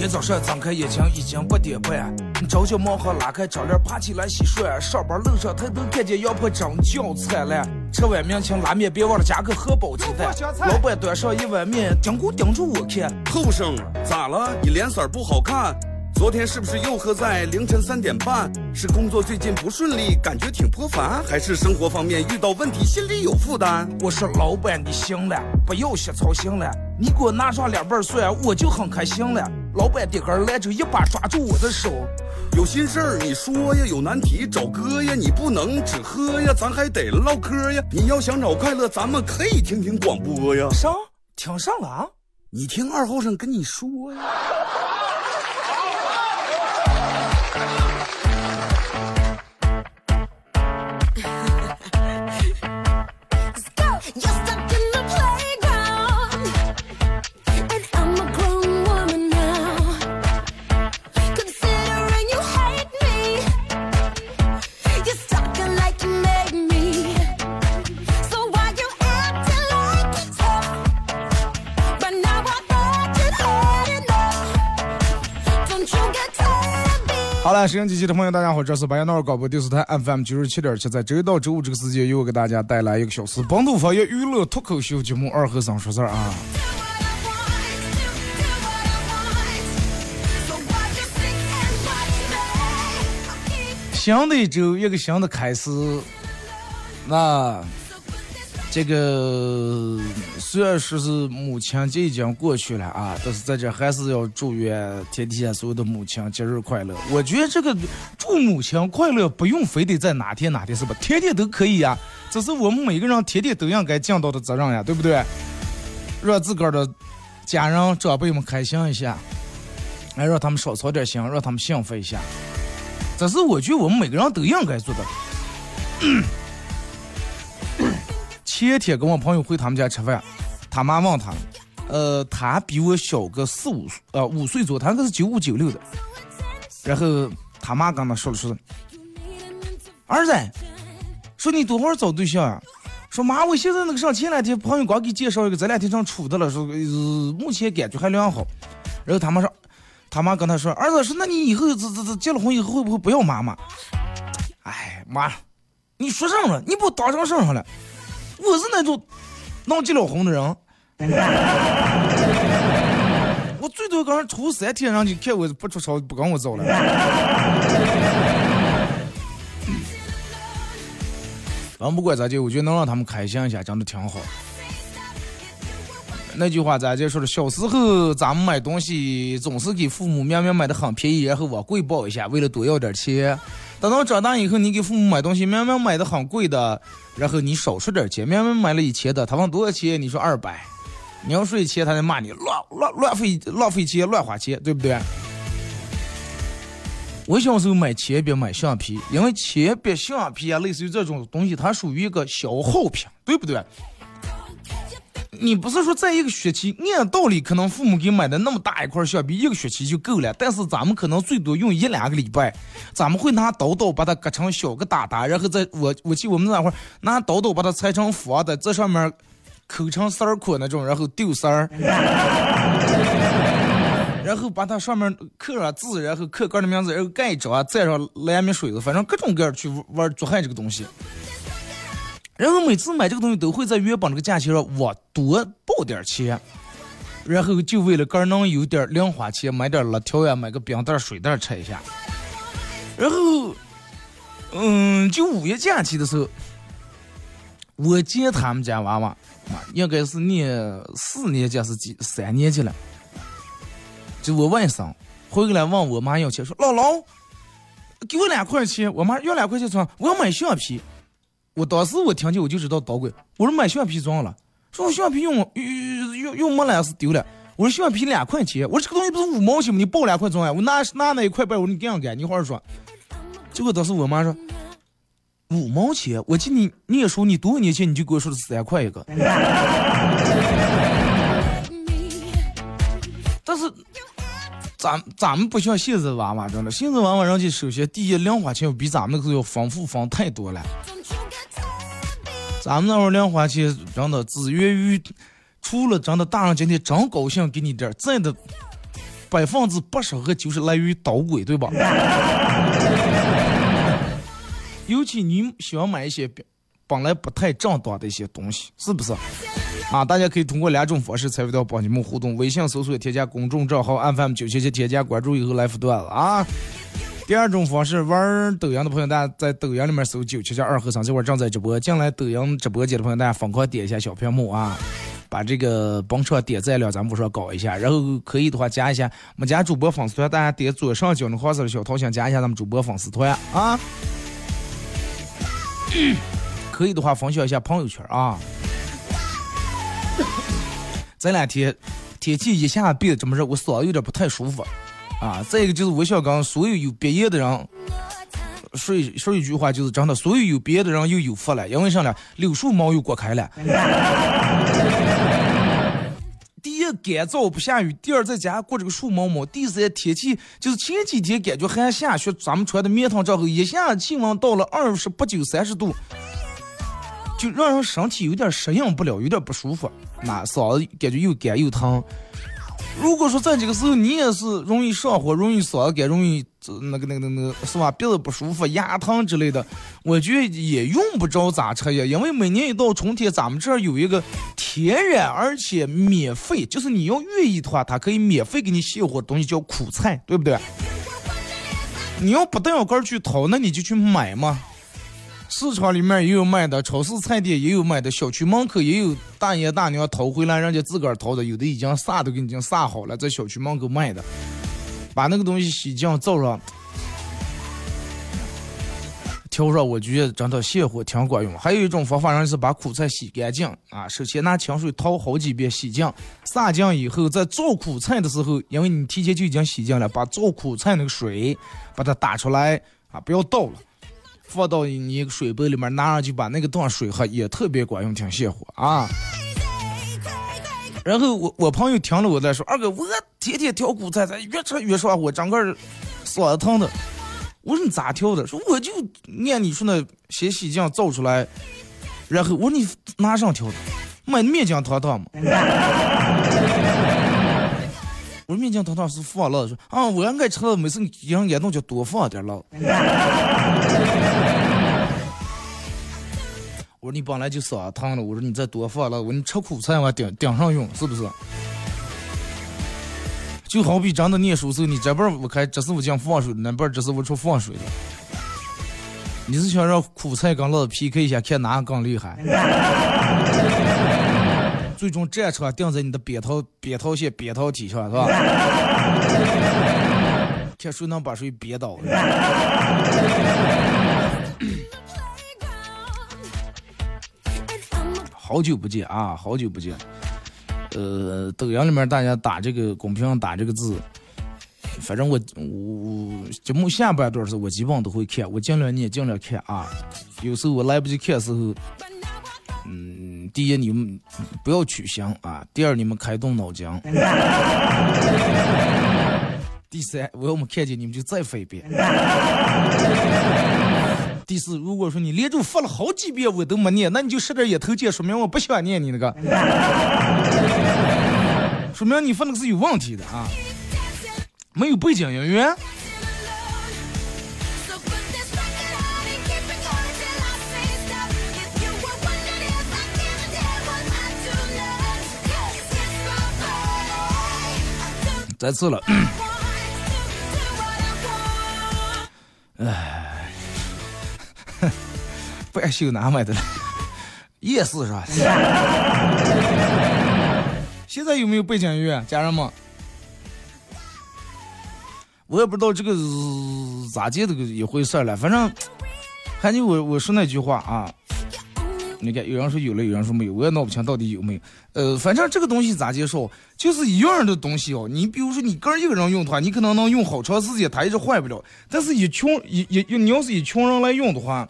天早上睁开眼睛已经八点半，朝九晚五拉开窗帘爬起来洗涮，上班路上抬头看见羊婆真叫菜了，吃碗面请拉面别忘了加个荷包鸡蛋。老板端上一碗面，盯咕盯住我看，后生咋了？你脸色不好看。昨天是不是又喝在凌晨三点半？是工作最近不顺利，感觉挺颇烦，还是生活方面遇到问题，心里有负担？我说老板你行了，不要瞎操心了，你给我拿上两瓣蒜，我就很开心了。老板点根来就，一把抓住我的手，有心事儿你说呀，有难题找哥呀，你不能只喝呀，咱还得唠嗑呀。你要想找快乐，咱们可以听听广播呀。上听上了啊？你听二后生跟你说呀。好了，收音机前的朋友，大家好，这是白彦淖尔广播电视台 FM 九十七点七，在周一到周五这个时间，又给大家带来一个小时本土方言娱乐脱口秀节目《二和尚说事儿》啊。新的一周，一个新的开始，那。这个虽然说是母亲节已经过去了啊，但是在这还是要祝愿天底下所有的母亲节日快乐。我觉得这个祝母亲快乐不用非得在哪天哪天是吧？天天都可以呀，这是我们每个人天天都应该尽到的责任呀，对不对？让自个儿的家人长辈们开心一下，来让他们少操点心，让他们幸福一下，这是我觉得我们每个人都应该做的。前天跟我朋友回他们家吃饭，他妈问他，呃，他比我小个四五岁呃五岁左右，他那是九五九六的。然后他妈跟他说了说，儿子，说你多会儿找对象啊？说妈，我现在那个上前两天朋友刚给介绍一个，这两天正处的了，说目前感觉还良好。然后他妈说，他妈跟他说，儿子说那你以后这这这结了婚以后会不会不要妈妈？哎妈，你说上了，你不当成上上了。我是那种能结了婚的人，我最多跟人处三天，人就看我不出手，不跟我走了。反不管咋地，我觉得能让他们开心一下，真的挺好。那句话咋就说的？小时候咱们买东西总是给父母明明买的很便宜，然后往贵报一下，为了多要点钱。等到长大以后，你给父母买东西，明明买的很贵的，然后你少出点钱，明明买了一千的，他问多少钱，你说二百，你要说一千，他就骂你乱乱乱费浪费钱，乱花钱，对不对？我小时候买铅笔、买橡皮，因为铅笔、橡皮啊，类似于这种东西，它属于一个消耗品，对不对？你不是说在一个学期，按道理可能父母给买的那么大一块橡皮，一个学期就够了。但是咱们可能最多用一两个礼拜，咱们会拿刀刀把它割成小个疙瘩，然后在我我记我们那会儿拿刀刀把它裁成方的，在上面抠成丝儿块那种，然后丢丝儿，然后把它上面刻上字，然后刻个人的名字，然后盖章，蘸上蓝米水子，反正各种各样去玩做害这个东西。然后每次买这个东西都会在原本这个价钱上我多报点钱，然后就为了个能有点零花钱买点辣条呀，买个冰袋水袋吃一下。然后，嗯，就五一假期的时候，我见他们家娃娃，应该是念四年级是几三年级了，就我外甥回来问我妈要钱，说姥姥，给我两块钱，我妈要两块钱说我要买橡皮。我当时我听见我就知道捣鬼，我说买橡皮装了，说我橡皮用用用用没了是丢了，我说橡皮两块钱，我说这个东西不是五毛钱吗？你报两块装呀？我拿拿那一块半，我说你这样干，你好好说。结果当时我妈说五毛钱，我记你你也说你多少年前你就给我说的三块一个，但是咱咱们不像现在娃娃真的，现在娃娃人家首先第一零花钱比咱们那个时候要丰富丰太多了。咱们那会儿零花钱真的只源于，除了真的大人今天真高兴给你点儿，真的百分之八十和九十来源于捣鬼，对吧？尤其你喜欢买一些本来不太正当的一些东西，是不是？啊，大家可以通过两种方式参与到帮你们互动：微信搜索添加公众账号 FM 九七七，添加关注以后来互段子啊。第二种方式，玩抖音的朋友，大家在抖音里面搜九七七二和尚，这会儿正在直播。进来抖音直播间的朋友，大家疯狂点一下小屏幕啊，把这个帮车点赞量咱们不说搞一下，然后可以的话加一下我们家主播粉丝团，大家点左上角那黄色的小头像，加一下咱们主播粉丝团啊。可以的话分享一下朋友圈啊。这两天天气一下变这么热，我嗓子有点不太舒服啊。再一个就是我想跟所有有鼻炎的人说一说一句话，就是真的，所有有鼻炎的人又有福了，因为啥呢？柳树毛又过开了。第一干燥不下雨，第二在家过这个树毛毛，第三天气就是前几天感觉还下雪，咱们穿的棉袄之后，一下气温到了二十八九三十度。就让人身体有点适应不了，有点不舒服，那嗓子感觉又干又疼。如果说在这个时候你也是容易上火、容易嗓子干、容易那个那个那个是吧？鼻子不舒服、牙疼之类的，我觉得也用不着咋吃呀。因为每年一到春天，咱们这儿有一个天然而且免费，就是你要愿意的话，它可以免费给你卸火的东西，叫苦菜，对不对？你要不但要个去淘，那你就去买嘛。市场里面也有卖的，超市菜店也有卖的，小区门口也有大爷大娘淘回来，人家自个儿淘的，有的已经撒都给你已经撒好了，在小区门口卖的，把那个东西洗净灶上，挑上，我觉得真的泻火挺管用。还有一种方法，人是把苦菜洗干净啊，首先拿清水淘好几遍，洗净，撒净以后，在做苦菜的时候，因为你提前就已经洗净了，把做苦菜那个水把它打出来啊，不要倒了。放到你一个水杯里面，拿上去把那个当水喝，也特别管用，挺泻火啊。然后我我朋友听了我在说，二哥，我天天调苦菜，咱越吃越上火，整个嗓子疼的。我说你咋调的？说我就按你说那先洗净造出来，然后我说你拿上调的？买面酱糖糖嘛。我说面酱糖糖是放了，说啊，我爱吃的，每次一样感动就多放点了。我说你本来就嗓子疼了，我说你再多放了，我说你吃苦菜我顶顶上用，是不是？就好比真的念书时候，你这边我开，这是我进放水，那边这是我出放水的。你是想让苦菜跟老子 PK 一下，看哪个更厉害？最终战场定在你的扁桃扁桃腺扁桃体上，是吧？看谁能把谁憋倒。好久不见啊，好久不见。呃，抖音里面大家打这个公屏上打这个字，反正我我节目下半段时我基本都会看，我尽量念尽量看啊。有时候我来不及看的时候。嗯，第一你们不要取向啊，第二你们开动脑筋，第三我要么看见你们就再发一遍，第四如果说你连着发了好几遍我都没念，那你就使点眼头见，说明我不想念你那个，说明你发那个是有问题的啊，没有背景音乐。再次了，哎，半袖哪买的了？夜市是吧？现在有没有背景音乐，家人们？我也不知道这个咋接这个一回事了，反正，还就我我说那句话啊。你看，有人说有了，有人说没有，我也闹不清到底有没有。呃，反正这个东西咋介绍，就是一样的东西哦。你比如说，你个人一个人用的话，你可能能用好长时间，它一直坏不了。但是，一群一一你要是一群人来用的话，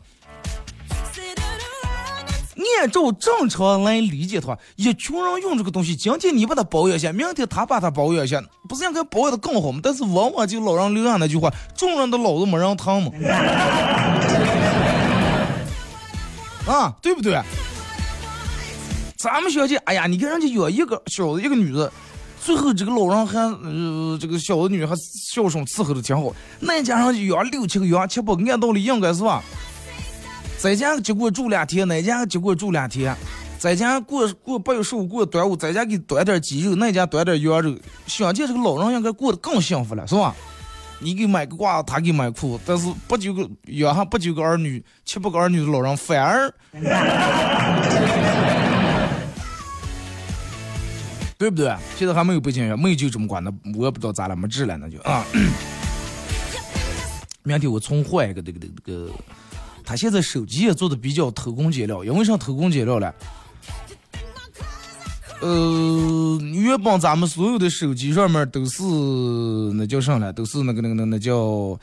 按照正常来理解的话，一群人用这个东西，今天你把它保养一下，明天他把它保养一下，不是应该保养的更好吗？但是往往就老人留下那句话：众人的老子没人疼嘛。啊，对不对？咱们小姐，哎呀，你看人家有一个小子，一个女的，最后这个老人还呃这个小的女还孝顺伺候的挺好，那家上养六七个养七八个，按道理应该是吧？在家结果住两天，那家结果住两天，在家过过八月十五过端午，在家给端点鸡肉，那家端点羊肉，想见这个老人应该过得更幸福了，是吧？你给买个褂子，他给买裤，但是不九个养上不九个儿女，七八个儿女的老人反而，对不对？现在还没有北京人，没有就这么管的，我也不知道咋了，没治了那就啊。明天我重换一个这个这个这个，他现在手机也做的比较偷工减料，因为啥偷工减料了？呃，原本咱们所有的手机上面都是那叫啥了？都是那个那个那那叫，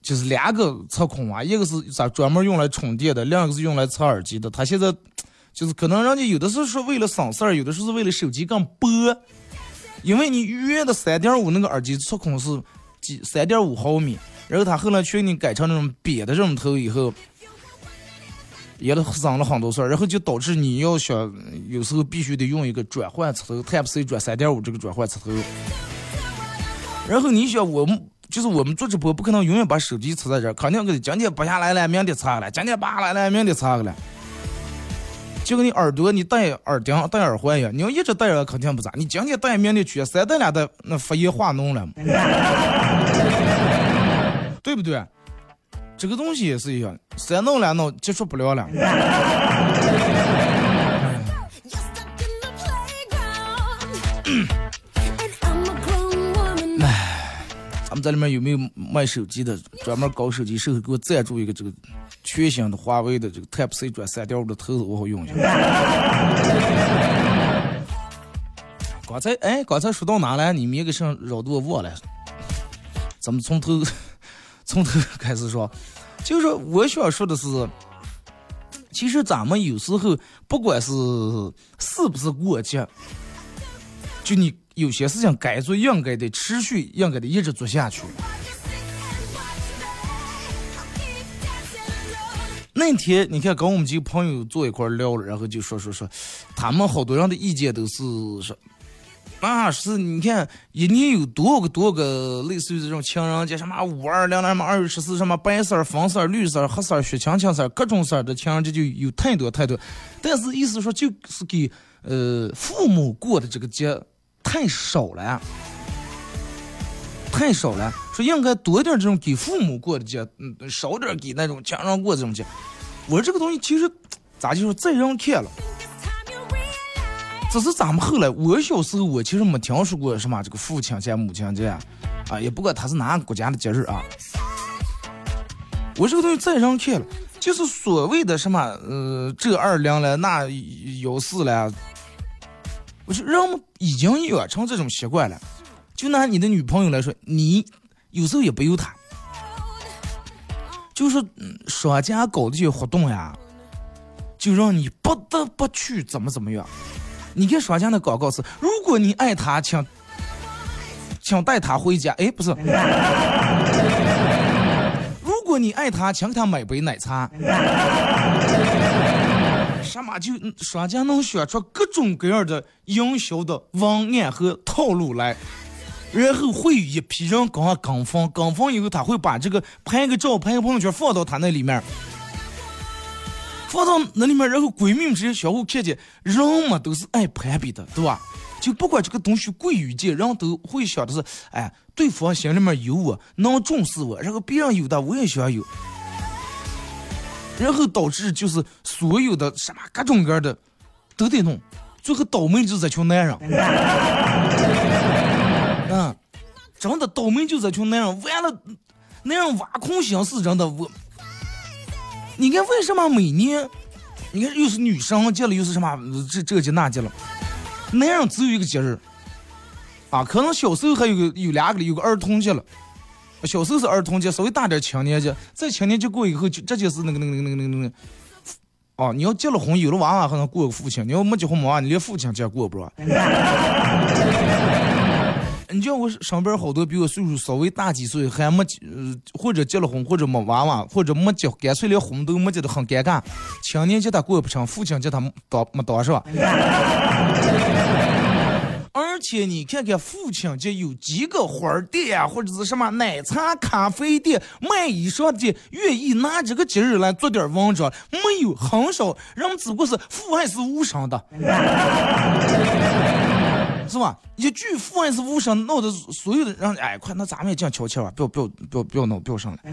就是两个插孔啊，一个是咋专门用来充电的，另一个是用来插耳机的。他现在就是可能人家有的是说为了省事儿，有的是为了手机更薄，因为你原的三点五那个耳机插孔是几三点五毫米，然后他后来给你改成那种扁的这种头以后。也都省了很多事，然后就导致你要想有时候必须得用一个转换插头，Type C 转三点五这个转换插头。然后你想我们就是我们做直播不可能永远把手机插在这儿，肯定给今天拔下来了，明天插了，今天拔下来了，明天插了。就跟你耳朵你戴耳钉戴耳环一样，你要一直戴着肯定不咋，你今天戴明天去，三戴两戴那发炎化脓了，对不对？这个东西也是一样，三弄两弄接触不了了。哎，咱们这里面有没有卖手机的，专门搞手机售后，给我赞助一个这个全新的华为的这个 Type C 转三点五的头子，我好用一下。刚才哎，刚才说到哪了？你们一个声绕的我忘了，咱们从头。从头 开始说，就是，我想说的是，其实咱们有时候不管是是不是过节，就你有些事情该做，应该的持续，应该的一直做下去。那天你看，跟我们几个朋友坐一块聊了，然后就说说说，他们好多人的意见都是说。那是你看一年有多少个多少个类似于这种情人节，什么五二零什么二月十四，什么白色、粉色、绿色、黑色、血青青色，各种色的情人节就有太多太多。但是意思说就是给呃父母过的这个节太少了，太少了。说应该多点这种给父母过的节，嗯，少点给那种情人过这种节。我说这个东西其实咋就说再让看了。只是咱们后来，我小时候我其实没听说过什么这个父亲节、母亲节，啊，也不管他是哪个国家的节日啊。我这个东西再让看了，就是所谓的什么呃这二零了那幺四了，我说人们已经养成这种习惯了。就拿你的女朋友来说，你有时候也不由她，就是商家搞这些活动呀，就让你不得不去怎么怎么样。你看商家的广告是：如果你爱他，请请带他回家。哎，不是。如果你爱他，请给他买杯奶茶。什么就商家能选出各种各样的营销的文案和套路来，然后会有一批人跟跟风，跟风以后他会把这个拍个照、拍个朋友圈放到他那里面。放到那里面，然后闺蜜们之间相互看见，人嘛都是爱攀比的，对吧？就不管这个东西贵与贱，人都会想的是，哎，对方心里面有我，能重视我，然后别人有的我也想有，然后导致就是所有的什么各种各样的都得弄，最后倒霉就这群男人，嗯，真的倒霉就这群男人，完了，那样挖空心思，真的我。你看为什么每年，你看又是女生节了，又是什么这这节那节了，男人只有一个节日，啊，可能小时候还有个有两个有个儿童节了，小时候是儿童节，稍微大点青年节，在青年节过以后就这就是那个那个那个那个那个，哦，你要结了婚有了娃娃还能过个父亲，你要没结婚没娃，你连父亲节过不着。你叫我身边好多比我岁数稍微大几岁，还没呃或者结了婚，或者没娃娃，或者没结，干脆连婚都没结的很尴尬。青年节他过不成，父亲节他当没当是吧？而且你看看父亲节有几个花店啊，或者是什么奶茶咖啡店、卖衣裳的，愿意拿这个节日来做点文章，没有，很少，人只不过是父爱是无声的，是吧？一句父爱是无声，闹得所有的人，哎，快，那咱们也静悄悄吧，不要不要不要不要闹，不要上来。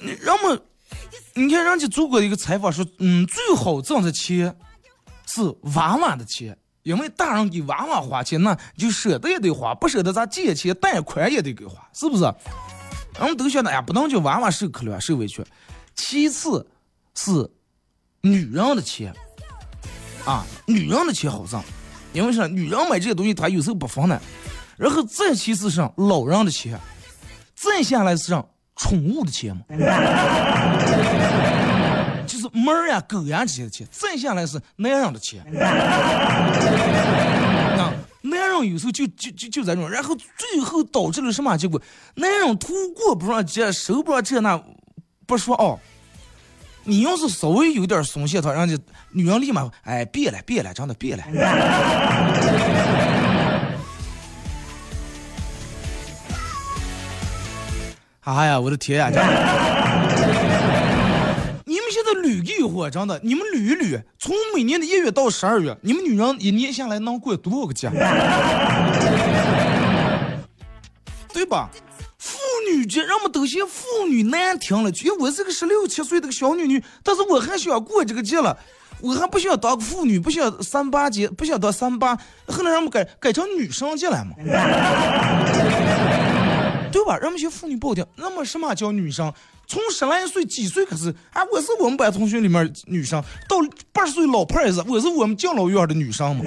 人们。你看人家做过一个采访说，嗯，最好挣的钱是娃娃的钱，因为大人给娃娃花钱，那就舍得也得花，不舍得咱借钱贷款也得给花，是不是？人们都晓得呀，不能叫娃娃受可怜受委屈。其次，是女人的钱啊，女人的钱好挣，因为啥？女人买这些东西她有时候不分的。然后再其次上老人的钱，再下来是上。宠物的钱嘛，就是猫呀、狗呀这些的钱，再下来是男人的钱。那 男人有时候就就就就这种，然后最后导致了什么结果？男人图过不上节，收不上这那，不说哦。你要是稍微有点松懈，他人家女人立马哎别了别了，真的别了。哎呀，我的天呀！你们现在捋一会，真的，你们捋一捋，从每年的一月到十二月，你们女人一年下来能过多少个节？对吧？女节，人们都嫌妇女难听了，觉得我是个十六七岁的个小女女，但是我还想过这个节了，我还不想当个妇女，不想三八节，不想当三八，后来人们改改成女生节了嘛？对吧？人们些妇女不好听。那么什么叫女生？从十来岁、几岁开始？啊，我是我们班同学里面女生。到八十岁老派是，我是我们敬老院的女生嘛。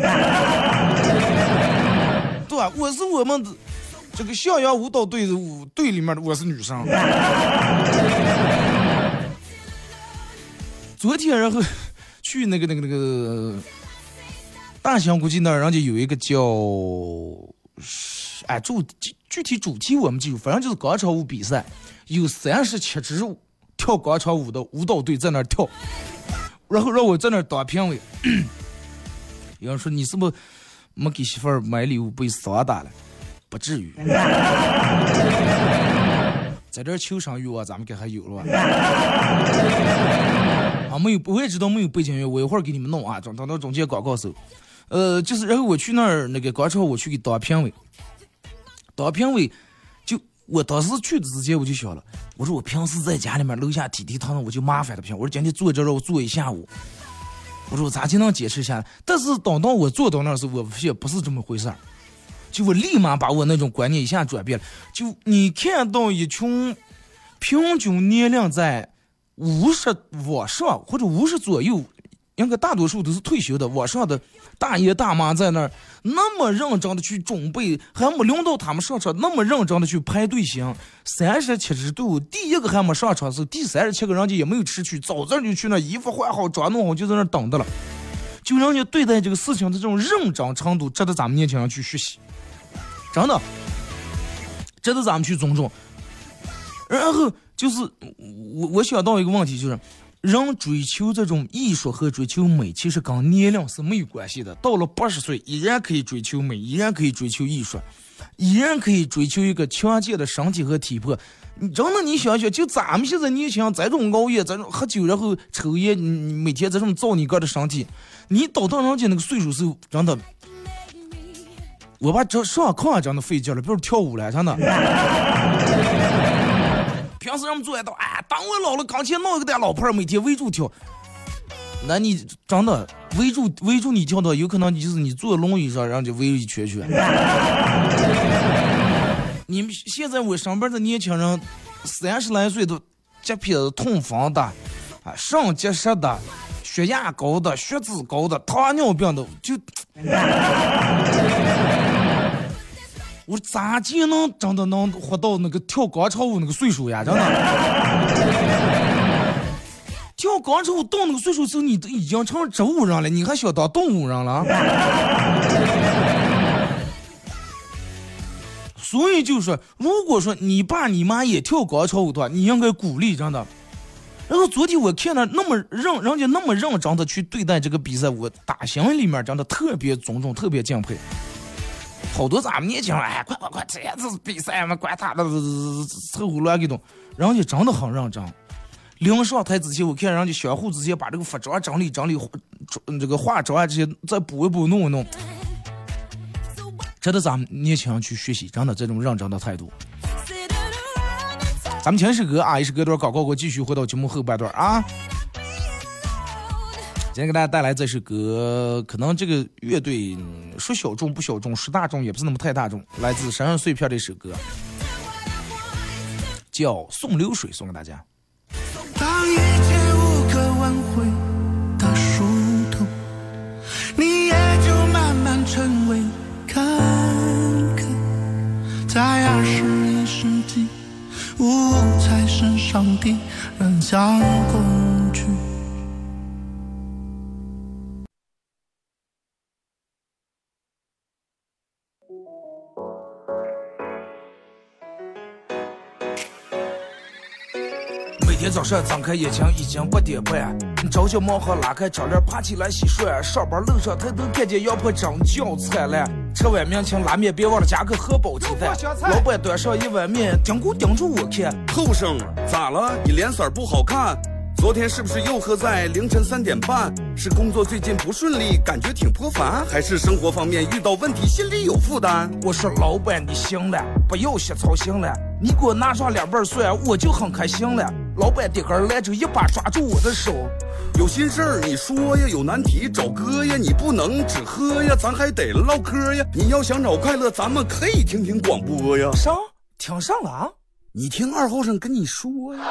对吧？我是我们这个襄阳舞蹈队的舞队里面的，我是女生。昨天然后去那个那个那个大兴估计那儿，人家有一个叫。哎，主具体主题我们记住，反正就是广场舞比赛，有三十七支跳广场舞的舞蹈队在那儿跳，然后让我在那儿当评委。有人说你是不是没给媳妇儿买礼物被扫打了？不至于，在这求生欲望咱们该还有了吧？啊，没有，我也知道没有背景音乐，我一会儿给你们弄啊，等等到中间广告时候。呃，就是然后我去那儿那个广场，我去给当评委。当评委，就我当时去的之前我就想了，我说我平时在家里面楼下踢踢踏踏，我就麻烦的不行。我说今天坐这让我坐一下午，我说我咋就能坚持下来？但是等到我坐到那儿时，我发现不是这么回事儿。就我立马把我那种观念一下转变了。就你看到一群平均年龄在五十往上或者五十左右。应该大多数都是退休的，往上的大爷大妈在那儿那么认真的去准备，还没轮到他们上场，那么认真的去排队形。三十七十度，第一个还没上场是，第三十七个人家也没有吃去，早早就去那衣服换好，妆弄好，就在那等着了。就人家对待这个事情的这种认真程度，值得咱们年轻人去学习，真的，值得咱们去尊重。然后就是我我想到一个问题就是。人追求这种艺术和追求美，其实跟年龄是没有关系的。到了八十岁，依然可以追求美，依然可以追求艺术，依然可以追求一个强健的身体和体魄。真的，你想想，就咱们现在年轻，这种熬夜，这种喝酒，然后抽烟，你每天这种造你哥的身体，你到到人家那个岁数时候，真的，我把这上炕真的费劲了，比如跳舞了，真的。平时人们坐一道，哎，等我老了，钢琴弄一个带老婆每天围住跳。那你真的围住围住你跳的，有可能你就是你坐轮椅上，然后就围一圈圈。你们现在我上班的年轻人，三十来岁都结皮子、痛风的，啊，肾结石的，血压高的，血脂高的，糖尿病的，就。我咋就能真的能活到那个跳广场舞那个岁数呀？真的，跳广场舞到那个岁数时候，你都已经成植物人了，你还想当动物人了？所以就说，如果说你爸你妈也跳广场舞的话，你应该鼓励，真的，然后昨天我看了那么认，人家那么认真的去对待这个比赛，我打心里面真的特别尊重，特别敬佩。好多咱们年轻人，哎，快快快，这这是比赛嘛，管他的，凑合乱给动。人家真的很认真。临上台之前，我看人家相互之间把这个服装整理整理，这个化妆啊这些再补一补弄一弄。值得咱们年轻人去学习，真的这种认真的态度。咱们听首歌啊，一首歌段搞搞，我继续回到节目后半段啊。今天给大家带来这首歌，可能这个乐队说小众不小众，说大众也不是那么太大众。来自山上碎片的一首歌，叫《送流水》，送给大家。当一切无可挽回的殊途，你也就慢慢成为看客。在二十一世纪，五彩身上的人像工早上睁开眼睛已经八点半，着急忙慌拉开窗帘爬起来洗涮，上班路上抬头看见羊婆真叫灿烂。吃碗面请拉面别忘了加个荷包鸡蛋。老板端上一碗面，盯咕盯住我看。后生咋了？你脸色不好看。昨天是不是又喝在凌晨三点半？是工作最近不顺利，感觉挺颇烦，还是生活方面遇到问题，心里有负担？我说老板你行了，不要瞎操心了，你给我拿上两瓣蒜，我就很开心了。老板的根来就，一把抓住我的手，有心事儿你说呀，有难题找哥呀，你不能只喝呀，咱还得唠嗑呀。你要想找快乐，咱们可以听听广播呀。上听上了啊？你听二后生跟你说呀。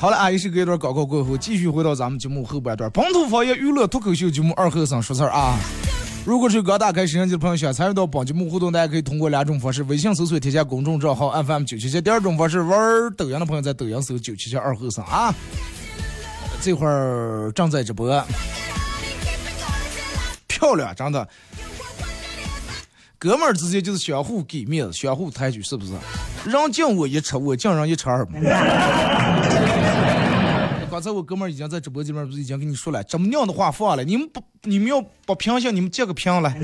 好了，啊，一首歌一段广告过后，继续回到咱们节目后半段，本土方言娱乐脱口秀节目二后生说事儿啊。如果是刚打开摄像机的朋友，想参与到本节目互动，大家可以通过两种方式：微信搜索添加公众账号 FM 九七七；第二种方式，玩抖音的朋友在抖音搜九七七二后生啊。这会儿正在直播，漂亮，真的。哥们儿之间就是相互给面子，相互抬举，是不是？人敬我一尺，我敬人一尺二嘛。刚才我哥们儿已经在直播间里面不是已经跟你说了，这么娘的话放了，你们不，你们要不平行，你们接个平来。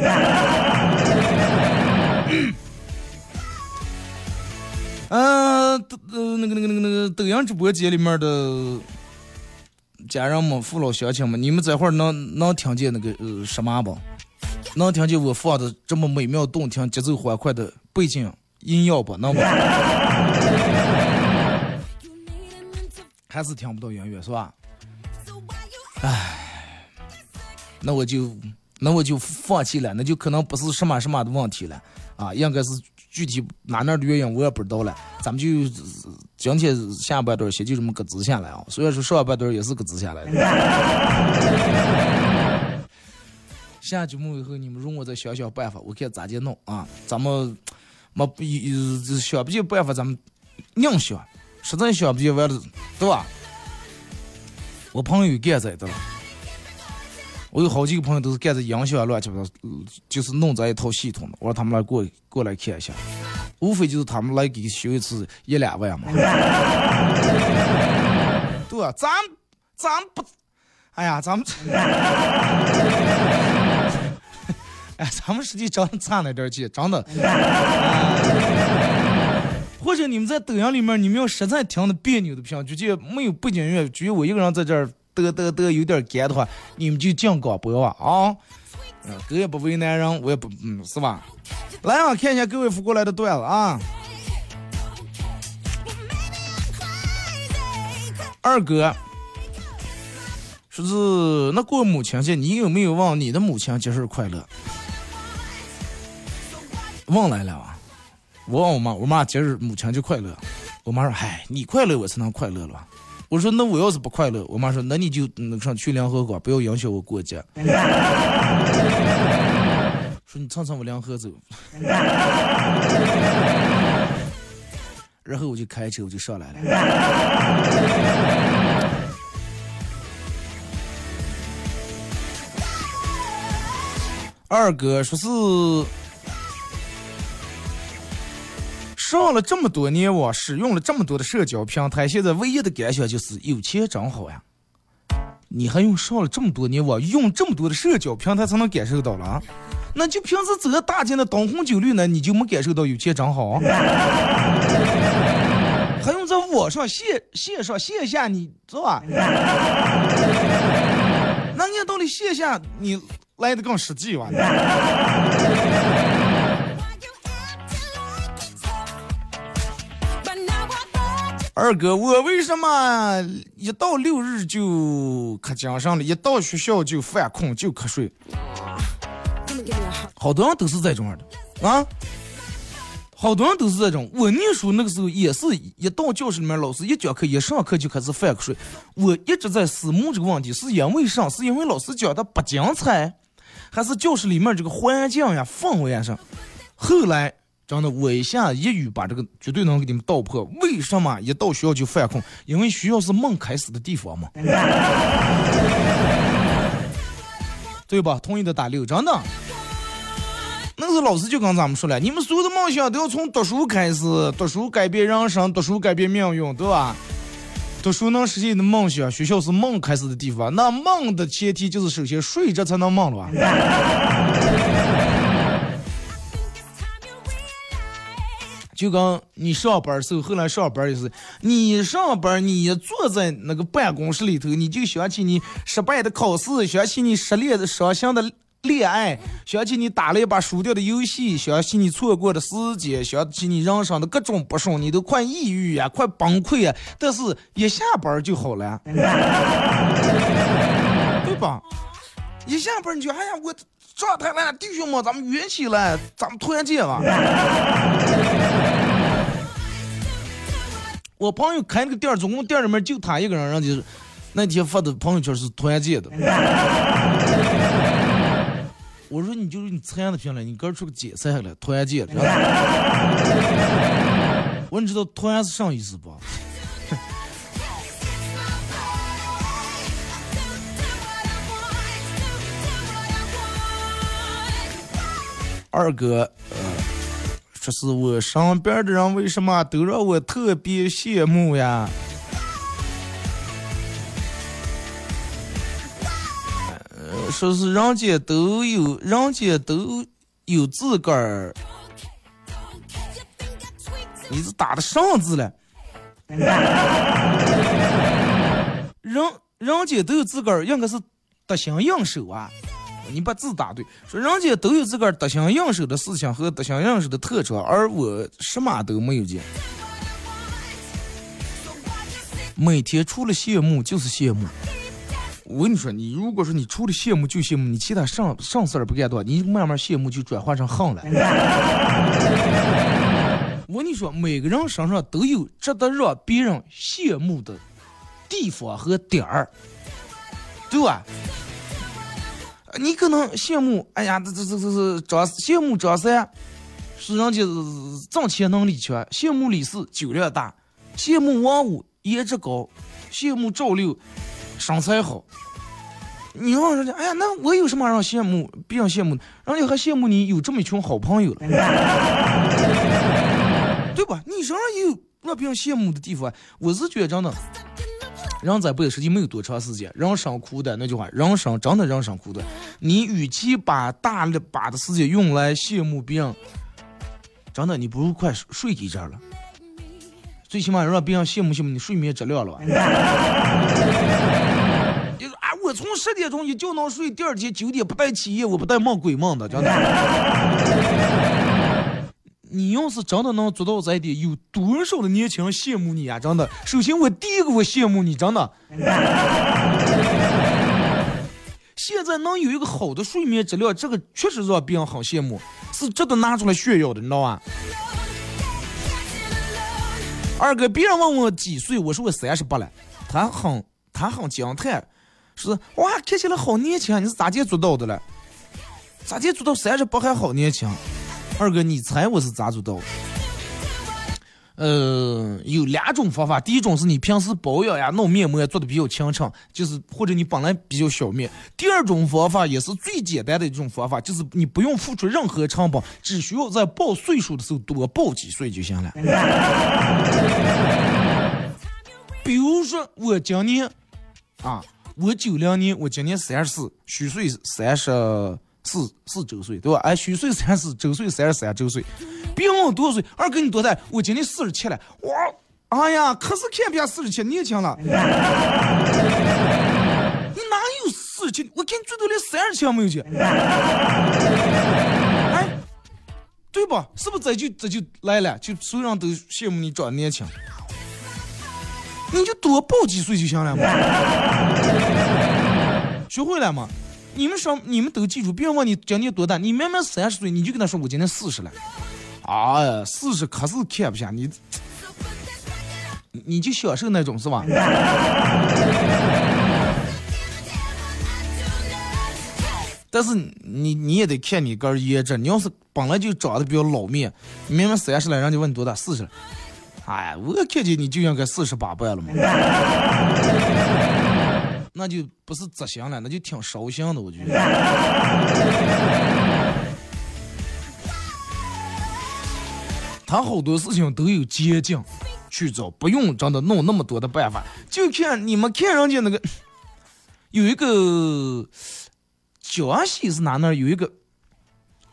嗯，抖呃那个那个那个那个抖音直播间里面的家人们、父老乡亲们，你们这会儿能能听见那个呃什么不？能听见我放的这么美妙动听、节奏欢快的背景音乐不？能不？还是听不到音乐是吧？唉，那我就那我就放弃了，那就可能不是什么什么的问题了啊，应该是具体哪哪的原因我也不知道了。咱们就今天下半段先就这么搁置下来啊，虽然说上半段也是搁置下来的。下节目以后你们容我再想想办法，我看咋的弄啊？咱们没想不尽办法，咱们硬想。实在想不起完了，对吧？我朋友干这的了，我有好几个朋友都是干这音响乱七八糟，就是弄这一套系统的。我让他们来过过来看一下，无非就是他们来给修一次一两万嘛。对啊，咱咱不，哎呀，咱们，哎，咱们实际真差那点钱，真的。或者你们在抖音里面，你们要实在听的别扭的不行，就这没有背景音乐，只有我一个人在这儿嘚嘚嘚有点干的话，你们就降广播吧啊！嗯，哥也不为难人，我也不嗯，是吧？来啊，看一下各位发过来的段子啊。二哥说是那过母亲节，你有没有问你的母亲节日快乐？问来了。我问我妈，我妈今日母亲节快乐。我妈说：“嗨，你快乐我才能快乐了。”我说：“那我要是不快乐，我妈说那你就那上去联合国，不要影响我过节。”说你蹭蹭我联合走，然后我就开车我就上来了。二哥说是上了这么多年网，使用了这么多的社交平台，现在唯一的感想就是有钱真好呀。你还用上了这么多年网，用这么多的社交平台才能感受到了？那就平时走在大街那灯红酒绿呢，你就没感受到有钱真好？还用在网上线线上线下你知道吧？那按道理线下你来的更实际吧？二哥，我为什么一到六日就可精神了，一到学校就犯困就瞌睡.好多人都是这种样的啊，好多人都是这种。我念书那个时候也是一到教室里面，老师一讲课一上课就开始犯瞌睡。我一直在思慕这个问题，是因为啥？是因为老师讲的不精彩，还是教室里面这个环境呀、氛围呀上？后来真的，我一下一语把这个绝对能给你们道破。为什么一到学校就犯困？因为学校是梦开始的地方嘛，对吧？同意的打六，真的。那个老师就跟咱们说了，你们所有的梦想都要从读书开始，读书改变人生，读书改变命运，对吧？读书能实现你的梦想，学校是梦开始的地方。那梦的前提就是首先睡着才能梦了吧？就跟你上班的时候，后来上班也是，你上班你坐在那个办公室里头，你就想起你失败的考试，想起你失恋的伤心的恋爱，想起你打了一把输掉的游戏，想起你错过的时间，想起你人生的各种不顺，你都快抑郁呀、快崩溃呀。但是一下班就好了，对吧？一下班你就哎呀，我状态来了，弟兄们，咱们约起来，咱们团结吧。我朋友开那个店儿，总共店里面就他一个人，人家是那天发的朋友圈是团结的。我说你就是你参的评论，你哥出个解散下来，团结了。我说你知道团是啥意思不？二哥，说是我身边的人为什么都让我特别羡慕呀？呃，说是人家都有，人家都有自个儿，你是打的啥字了？人人家都有自个儿，应该是得心应手啊。你把字打对，说人家都有自个儿得心应手的事情和得心应手的特长，而我什么都没有见。每天除了羡慕就是羡慕。我跟你说，你如果说你除了羡慕就羡慕，你其他上上事儿不干的话，你慢慢羡慕就转化成恨了。我跟你说，每个人身上都有值得让别人羡慕的地方和点儿，对吧？你可能羡慕，哎呀，这这这这这张羡慕张三，是人家挣钱能力强；羡慕李四酒量大；羡慕王五颜值高；羡慕赵六身材好。你问人家，哎呀，那我有什么让羡慕？别人羡慕，人家还羡慕你有这么一群好朋友了，对吧？你身上也有让别人羡慕的地方。我是觉得真的。人在辈子实际没有多长时间，人生苦短那句话，人生真的人生苦短。你与其把大把的时间用来羡慕别人，真的你不如快睡睡一觉了。最起码让别人羡慕羡慕你睡眠质量了吧。你说啊，我从十点钟一觉能睡，第二天九点不带起夜，我不带梦鬼梦的，真的。你要是真的能做到这一点，有多少的年轻人羡慕你啊？真的，首先我第一个我羡慕你，真的。现在能有一个好的睡眠质量，这个确实让别人很羡慕，是值得拿出来炫耀的，你知道吧？二哥，别人问我几岁，我说我三十八了，他很他很惊叹，说哇看起来好年轻，你是咋地做到的了？咋地做到三十八还好年轻？二哥，你猜我是咋做到的？呃，有两种方法。第一种是你平时保养呀、弄面膜呀做的比较清澈，就是或者你本来比较小面。第二种方法也是最简单的一种方法，就是你不用付出任何成本，只需要在报岁数的时候多报几岁就行了。比如说我今年啊，我九零年，我今年三十四，虚岁三十四四周岁，对吧？哎，虚岁三十，周岁三十三周岁。别问我多少岁，二哥你多大？我今年四十七了。哇，哎呀，可是看不下四十七，年轻了。你 哪有四十七？我看你最多连三十七没有去。哎，对吧？是不是这就这就来了？就所有人都羡慕你长得年轻，你就多报几岁就行了嘛。学会了吗？你们说，你们都记住，别人问你今年多大，你明明三十岁，你就跟他说我今年四十了。哎呀，四十可是看不下你，你就享受那种是吧？但是你你也得看你个儿颜值，你要是本来就长得比较老面，明明三十了，人家问你多大，四十了。哎，我看见你就应该四十八半了嘛，那就不是执行了，那就挺烧心的，我觉得。他好多事情都有捷径去找，不用真的弄那么多的办法。就看你们看人家那个，有一个江西是哪那有一个，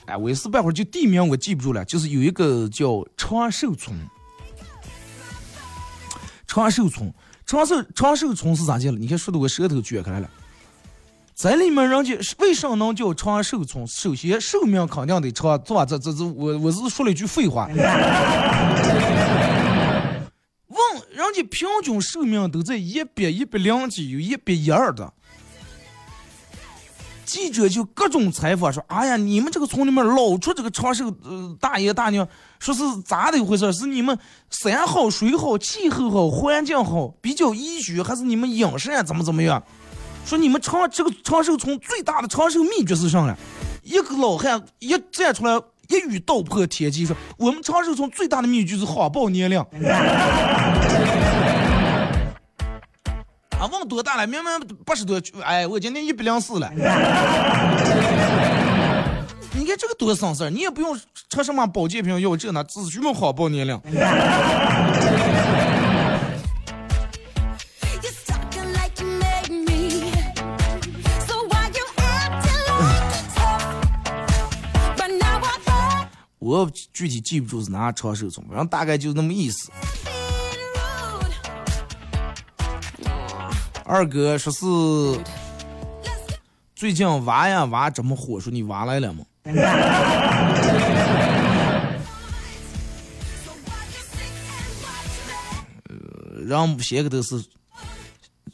哎，我一时半会儿就地名我记不住了，就是有一个叫长寿村。长寿村，长寿长寿村是咋的了？你看说的我舌头撅开来了。在里面人家为啥能叫长寿村？首先寿命肯定得长，是吧？这这这，我我是说了一句废话。问人家平均寿命都在一百一百零几，有一百一二的。记者就各种采访说：“哎呀，你们这个村里面老出这个长寿呃大爷大娘，说是咋的一回事？是你们山好水好气候好环境好比较宜居，还是你们饮食啊怎么怎么样？”说你们长这个长寿村最大的长寿秘诀是啥呢？一个老汉一站出来，一语道破天机，说我们长寿村最大的秘诀是谎报年龄。啊，问多大了？明明八十多，哎，我今年一百零四了。你看这个多省事儿，你也不用吃什么保健品药这呢，只需要谎报年龄。我具体记不住是哪长寿村，反正大概就那么意思。二哥说是最近娃呀娃这么火，说你娃来了吗？So why you sit and watch me? 让写个都是，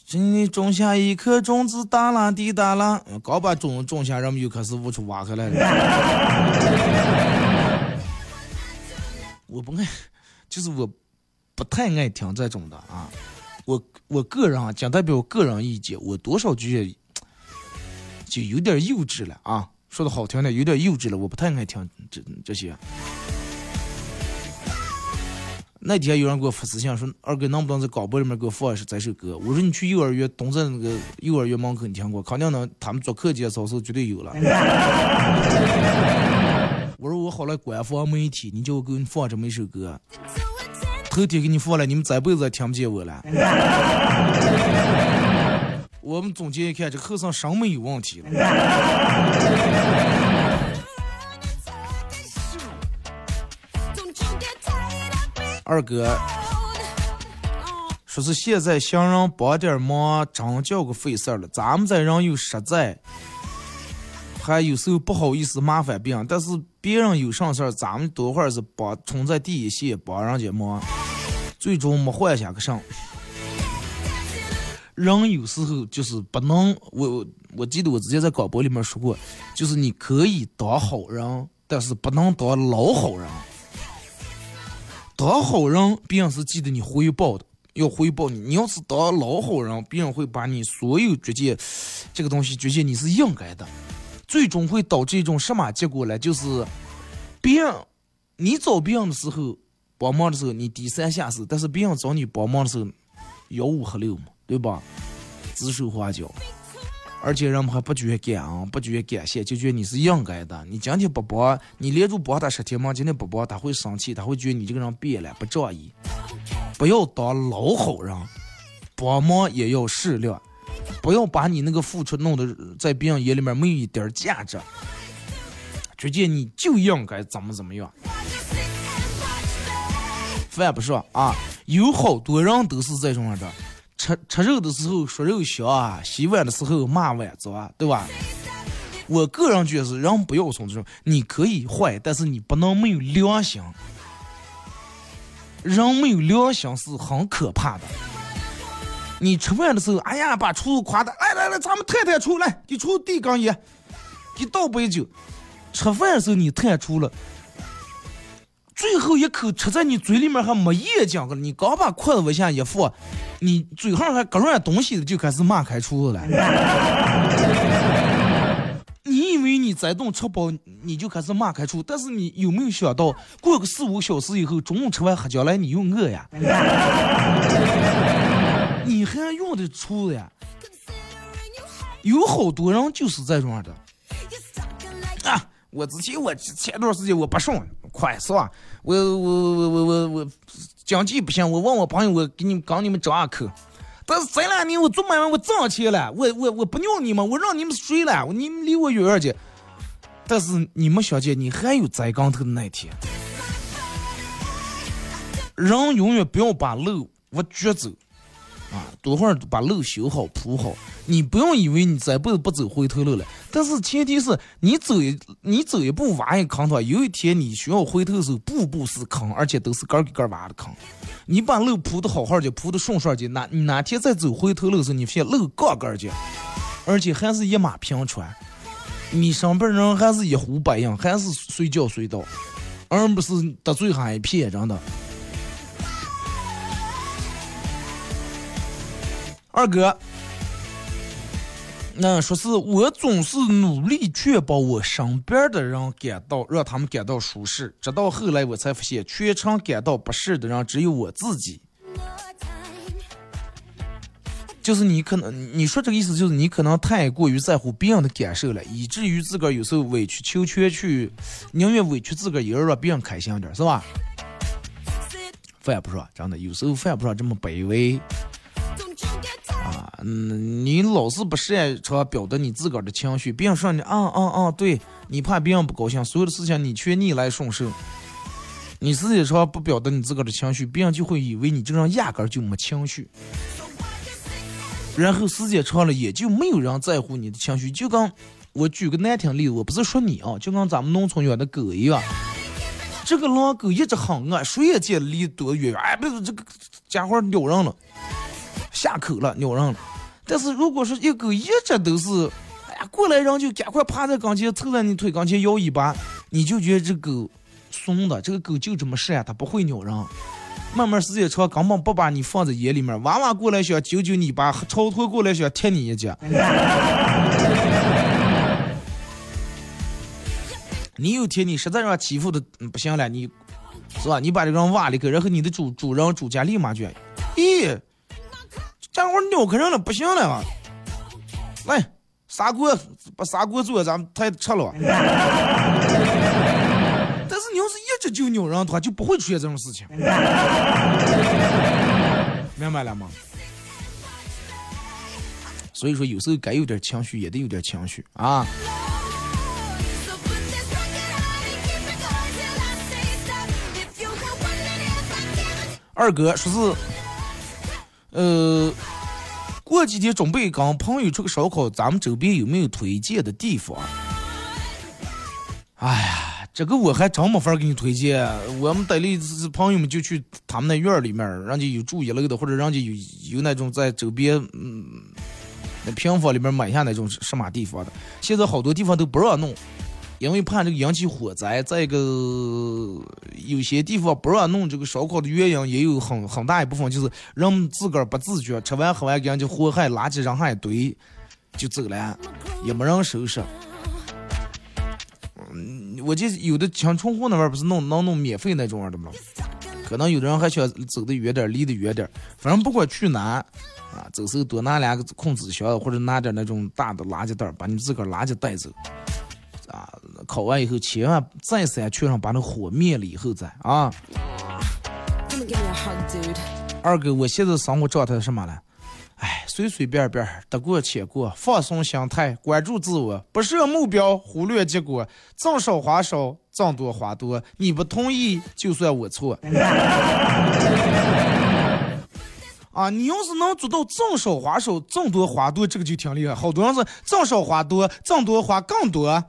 今年种下一颗种子，哒啦滴哒啦，刚把种种下，人们又开始悟出挖开来了。我不爱，就是我不太爱听这种的啊。我我个人啊，仅代表我个人意见，我多少觉得就有点幼稚了啊。说的好听点，有点幼稚了，我不太爱听这这些。那天有人给我发私信说：“二哥，能不能在广播里面给我放一首这首歌？”我说：“你去幼儿园，东镇那个幼儿园门口你听过？肯定能，他们做课间操时候绝对有了。”我说：“我好了，官方媒体，你叫我给你放这么一首歌，头天给你放了，你们这辈子也听不见我了。”我们总结一看，这个后生审美有问题了。二哥说是现在行人帮点忙，真叫个费事儿了。咱们这人又实在，还有时候不好意思麻烦别人，但是别人有啥事儿，咱们多会儿是帮冲在第一线帮人家忙，最终没换下个上。人有时候就是不能，我我记得我之前在广播里面说过，就是你可以当好人，但是不能当老好人。当好人，别人是记得你回报的，要回报你。你要是当老好人，别人会把你所有觉得这个东西觉得你是应该的，最终会导致一种什么结果呢？就是别人你找别人的时候帮忙的时候，你低三下四；但是别人找你帮忙的时候，吆五喝六嘛，对吧？指手画脚。而且人们还不觉感恩，不觉感谢，就觉得你是应该的。你今天不帮，你连着帮他十天忙，今天不帮他会生气，他会觉得你这个人变了，不仗义。不要当老好人，帮忙也要适量，不要把你那个付出弄得在别人眼里面没有一点价值，觉得你就应该怎么怎么样。饭不说啊，有好多人都是这种的。吃吃肉的时候说肉香啊，洗碗的时候骂碗脏，对吧？我个人觉得是人不要从这种，你可以坏，但是你不能没有良心。人没有良心是很可怕的。你吃饭的时候，哎呀，把厨子夸的，来来来，咱们探探厨来，给厨子递根烟，给倒杯酒。吃饭的时候你探出了。最后一口吃在你嘴里面还没咽进去，你刚把筷子往下一放，你嘴上还搁软东西的，就开始骂开厨子了。你以为你在动吃饱，你就开始骂开厨，但是你有没有想到，过个四五小时以后，中午吃完喝将来你又饿呀？你还用的厨子呀？有好多人就是这种的。啊，我之前我前段时间我不顺，快是吧？我我我我我我经济不行，我问我朋友，我给你们刚你们找下口。但是这两年我做买卖我挣钱了，我我我不尿你们，我让你们睡了，你们离我远远的。但是你们小姐，你还有栽跟头的那一天。人永远不要把路我掘走，啊，多会儿把路修好铺好。你不用以为你这辈子不走回头路了，但是前提是你走一你走一步挖一坑的话，有一天你需要回头的时候，步步是坑，而且都是个儿个儿挖的坑。你把路铺的好好的，铺的顺顺的，哪哪天再走回头路的时候，你发现路个个的，而且还是一马平川。你身边人还是一呼百应，还是随叫随到，而不是得罪他一片，真的。二哥，那说是我总是努力确保我身边的人感到让他们感到舒适，直到后来我才发现，全程感到不适的人只有我自己。就是你可能你说这个意思，就是你可能太过于在乎别人的感受了，以至于自个儿有时候委曲求全去，宁愿委屈自个儿，也要让别人开心点，是吧？犯不上，真的有时候犯不上这么卑微。嗯，你老是不擅长表达你自个儿的情绪，别人说你，啊啊啊，对你怕别人不高兴，所有的事情你却逆来顺受。你自己说不表达你自个儿的情绪，别人就会以为你这人压根儿就没情绪。然后时间长了，也就没有人在乎你的情绪。就跟我举个难听例子，我不是说你啊，就跟咱们农村养的狗一样，这个狼狗一直很饿，谁也见离多远远，哎，不是这个家伙咬人了。下口了，咬人了。但是如果说一狗一直都是，哎呀，过来人就赶快趴在跟前，凑在你腿跟前摇尾巴，你就觉得这狗怂的，这个狗就这么善，它不会咬人。慢慢时间长，根本不把你放在眼里面。娃娃过来想揪揪你吧，超脱过来想踢你一脚。你有天你实在让欺负的不行了，你是吧？你把这个人挖了个，然后你的主主人主家立马就，咦？这会儿鸟开人了，不行了啊！来，砂锅把砂锅做，咱们太吃了。但是你要是一直就鸟人的话，就不会出现这种事情。明白了吗？所以说，有时候该有点情绪，也得有点情绪啊。二哥说是。呃，过几天准备跟朋友出个烧烤，咱们周边有没有推荐的地方？哎呀，这个我还真没法给你推荐。我们带的朋友们就去他们那院儿里面，人家有住一楼的，或者人家有有那种在周边嗯那平房里面买下那种什么地方的。现在好多地方都不让弄，因为怕这个引起火灾，再一个有些地方不让弄这个烧烤的原因也有很很大一部分就是人们自个儿不自觉，吃完喝完给人就祸害垃圾扔下一堆就走了，也没人收拾。嗯，我记得有的像重庆那边不是弄能弄免费那种的吗？可能有的人还想走得远点儿，离得远点儿。反正不管去哪，啊，走时候多拿两个控制箱，或者拿点那种大的垃圾袋，把你自个儿垃圾带走。烤完以后千万再三确认把那火灭了以后再啊。二哥，我现在生活状态是什么了？哎，随随便便，得过且过，放松心态，关注自我，不设目标，忽略结果，挣少花少，挣多花多。你不同意，就算我错。啊，你要是能做到挣少花少，挣多花多，这个就挺厉害。好多人是挣少花多，挣多花更多。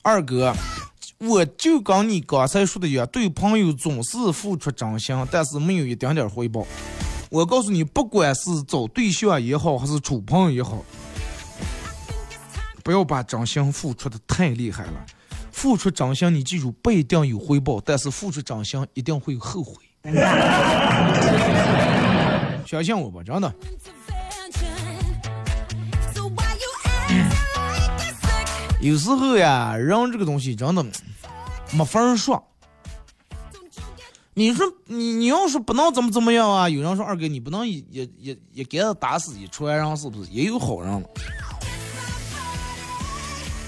二哥，我就跟你刚才说的一样，对朋友总是付出真心，但是没有一点点回报。我告诉你，不管是找对象也好，还是处朋友也好，不要把真心付出的太厉害了。付出真心，你记住不一定有回报，但是付出真心一定会有后悔。相信我吧，真的。有时候呀，人这个东西真的没法儿说。你说你你要是不能怎么怎么样啊？有人说二哥你不能也也也也给他打死一船人是不是？也有好人了。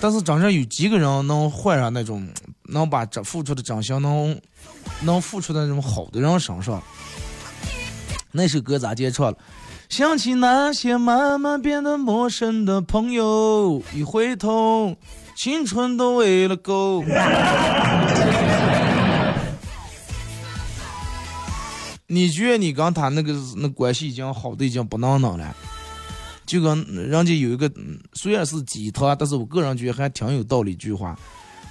但是真正有几个人能换上那种能把这付出的真心能能付出的那种好的人身上？那首歌咋接唱了？想起那些慢慢变得陌生的朋友，一回头，青春都喂了狗。你觉得你跟他那个那关系已经好的已经不能弄了，就跟人家有一个虽然是鸡汤，但是我个人觉得还挺有道理一句话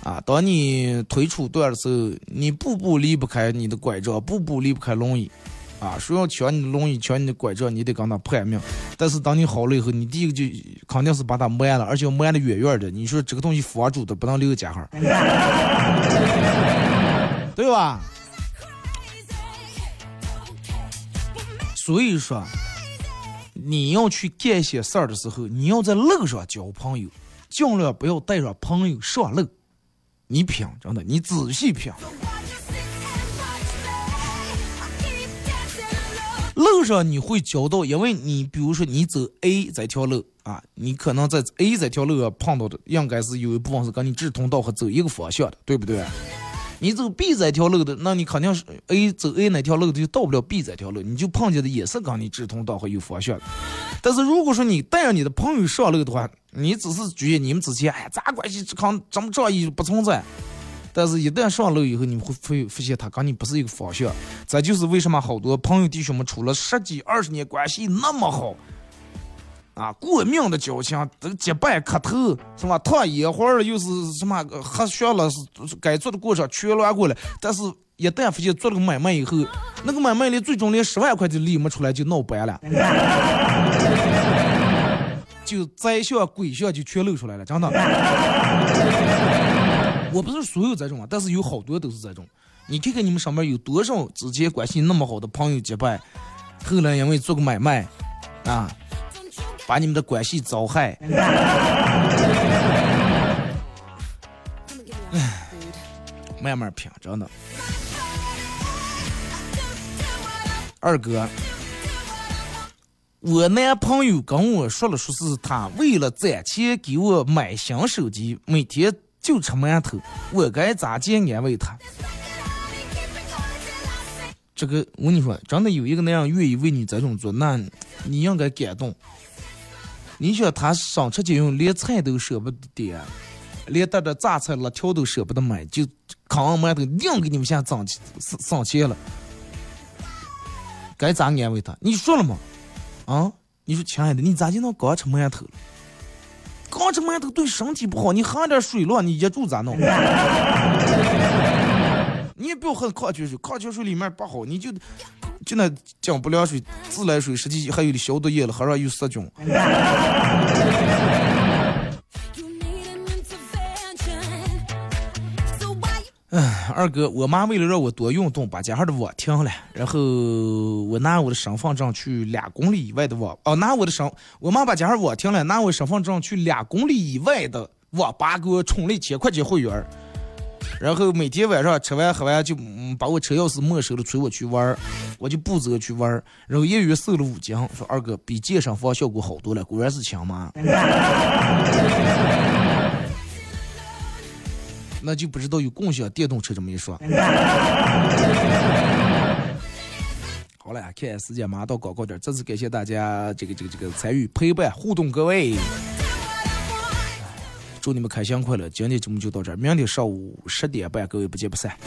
啊。当你腿出断的时候，你步步离不开你的拐杖，步步离不开轮椅。啊，说要抢你的轮椅，抢你的拐杖，你得跟他拼命。但是当你好了以后，你第一个就肯定是把它埋了，而且埋的远远的。你说这个东西防住的，不能留家伙儿，对吧？所以说，你要去干些事儿的时候，你要在路上交朋友，尽量不要带上朋友上路。你品，真的，你仔细品。路上你会交到，因为你比如说你走 A 这条路啊，你可能在 A 这条路上碰到的，应该是有一部分是跟你志同道合走一个方向的，对不对？你走 B 这条路的，那你肯定是 A 走 A 那条路的就到不了 B 这条路，你就碰见的也是跟你志同道合有方向的。但是如果说你带上你的朋友上路的话，你只是觉得你们之间哎，咱关系这康这么仗义不存在。但是，一旦上路以后，你会会发现他跟你不是一个方向。这就是为什么好多朋友弟兄们处了十几二十年关系那么好，啊，过命的交情，这个结拜磕头，什么烫烟花了，又是什么喝血了，该做的过程全乱过了。但是，一旦发现做了个买卖以后，那个买卖里最终连十万块的利没出来就闹掰了，就灾相鬼相就全露出来了，真的。我不是所有这种啊，但是有好多都是这种。你看看你们上面有多少之前关系那么好的朋友结拜，后来因为做个买卖，啊，把你们的关系糟害。哎慢慢品，真的。二哥，我男朋友跟我说了，说是他为了攒钱给我买新手机，每天就吃馒头，我该咋接安慰他？这个我跟你说，真的有一个那样愿意为你这种做，那你应该感动。你想他上车就用，连菜都舍不得点，连带着榨菜辣条都舍不得买，就扛上馒头硬给你们先涨钱上上钱了，该咋安慰他？你说了吗？啊？你说亲爱的，你咋就能光吃馒头了？刚吃馒头对身体不好，你喝点水了，你噎住咋弄？你也不要喝矿泉水，矿泉水里面不好，你就就那讲不良水、自来水，实际还有的消毒液了，还让有杀菌。You need an intervention. So why you 二哥，我妈为了让我多运动，把家上的网停了，然后我拿我的身份证去两公里以外的网，哦，拿我的身，我妈把家上网停了，拿我身份证去两公里以外的网吧给我充了一千块钱会员，然后每天晚上吃完喝完就、嗯、把我车钥匙没收了，催我去玩儿，我就不择去玩儿，然后一月瘦了五斤，说二哥比健身房效果好多了，果然是强妈。那就不知道有共享电动车这么一说。好了，看时间马上到广告点儿，再次感谢大家这个这个这个参与陪伴互动，各位，祝你们开心快乐！今天节目就到这儿，明天上午十点半，各位不见不散。